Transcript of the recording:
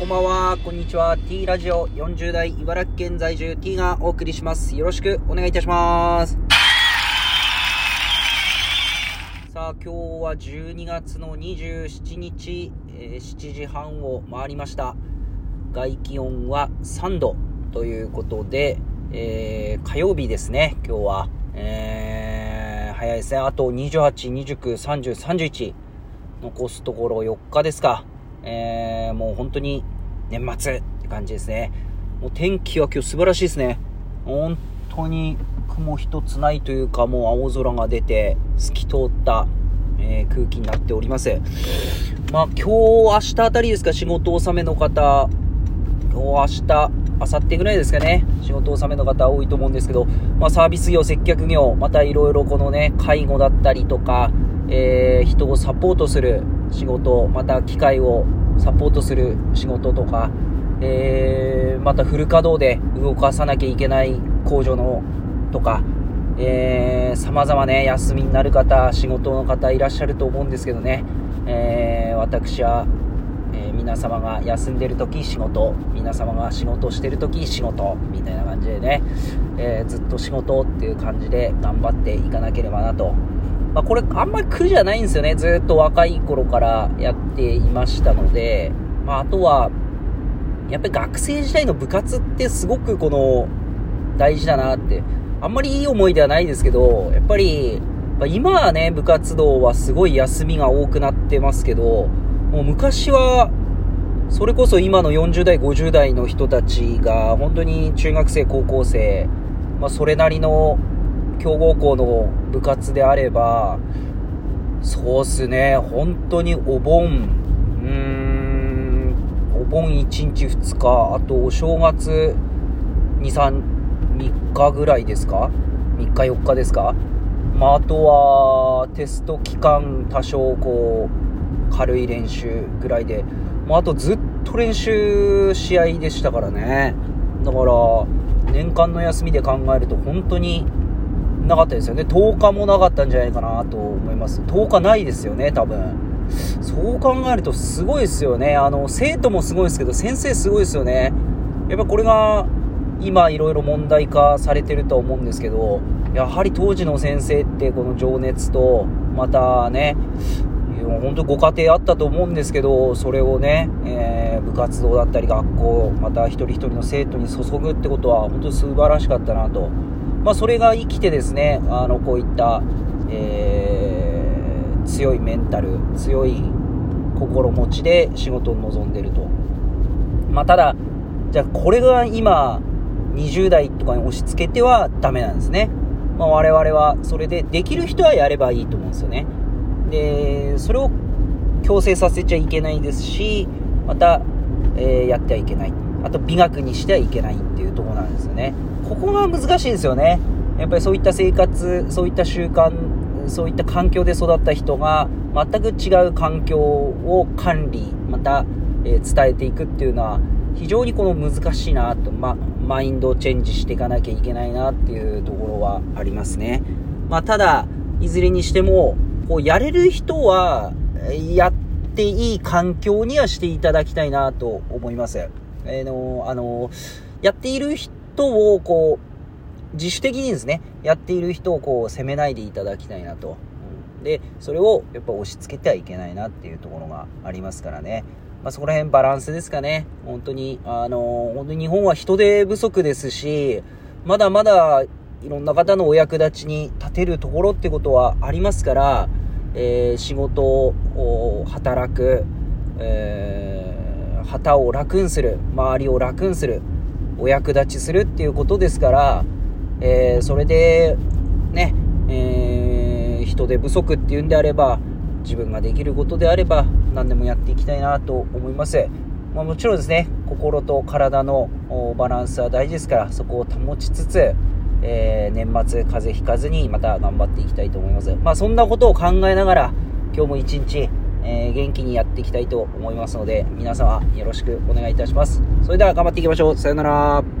こんばんは、こんにちは。T ラジオ40代茨城県在住 T がお送りします。よろしくお願いいたします。さあ、今日は12月の27日、えー7時半を回りました。外気温は3度ということで、えー火曜日ですね、今日は。えー早いですね。あと28、29、30、31。残すところ4日ですか。えー、もう本当に年末って感じですね。もう天気は今日素晴らしいですね。本当に雲一つないというか、もう青空が出て透き通った、えー空気になっております。まあ今日、明日あたりですか、仕事納めの方、今日、明日、明後日ぐらいですかね、仕事納めの方多いと思うんですけど、まあサービス業、接客業、またいろいろこのね、介護だったりとか、えー人をサポートする仕事、また機械をサポートする仕事とか、えーまたフル稼働で動かさなきゃいけない工場のとか、えー、様々ね、休みになる方、仕事の方いらっしゃると思うんですけどね、えー私は、えー皆様が休んでる時仕事、皆様が仕事してる時仕事、みたいな感じでね、えーずっと仕事っていう感じで頑張っていかなければなと。まあ、これあんまり苦じゃないんですよね。ずっと若い頃からやっていましたので、まあ、あとは、やっぱり学生時代の部活ってすごくこの、大事だなって。あんまりいい思いではないですけど、やっぱり、まあ今はね、部活動はすごい休みが多くなってますけど、もう昔は、それこそ今の40代、50代の人たちが、本当に中学生、高校生、まあそれなりの強豪校の部活であれば、そうっすね、本当にお盆、うーん、お盆1日2日、あとお正月2、3、3日ぐらいですか ?3 日4日ですか？まあ、あとは、テスト期間多少こう、軽い練習ぐらいで、まあ、あとずっと練習試合でしたからね。だから、年間の休みで考えると本当になかったですよね。10日もなかったんじゃないかなと思います。10日ないですよね、多分。そう考えるとすごいですよね。あの、生徒もすごいですけど、先生すごいですよね。やっぱこれが、今いろいろ問題化されてると思うんですけど、やはり当時の先生ってこの情熱と、またね、本当ご家庭あったと思うんですけど、それをね、えー部活動だったり学校、また一人一人の生徒に注ぐってことは本当に素晴らしかったなと。まあそれが生きてですね、あの、こういった、えー強いメンタル、強い心持ちで仕事を望んでると。まあただ、じゃあこれが今、20代とかに押し付けてはダメなんですね。まあ我々はそれでできる人はやればいいと思うんですよね。で、それを強制させちゃいけないですし、また、えーやってはいけない。あと美学にしてはいけないっていうとこなんですよね。ここが難しいですよね。やっぱりそういった生活、そういった習慣、そういった環境で育った人が全く違う環境を管理、また、えー伝えていくっていうのは非常にこの難しいなと、ま、マインドをチェンジしていかなきゃいけないなっていうところはありますね。まあ、ただ、いずれにしても、こう、やれる人は、やっていい環境にはしていただきたいなと思います。えーの、あの、やっている人を、こう、自主的にですね、やっている人をこう、責めないでいただきたいなと。うんで、それをやっぱ押し付けてはいけないなっていうところがありますからね。まあ、そこら辺バランスですかね。本当に、あの、本当に日本は人手不足ですし、まだまだいろんな方のお役立ちに立てるところってことはありますから、えー仕事を働く、えー旗を楽にする、周りを楽にする、お役立ちするっていうことですから、えーそれで、ね、えー人手不足っていうんであれば、自分ができることであれば、何でもやっていきたいなと思います。まあ、もちろんですね、心と体のバランスは大事ですから、そこを保ちつつ、えー年末風邪ひかずにまた頑張っていきたいと思います。まあそんなことを考えながら、今日も一日、えー元気にやっていきたいと思いますので、皆様よろしくお願いいたします。それでは頑張っていきましょう。さよなら。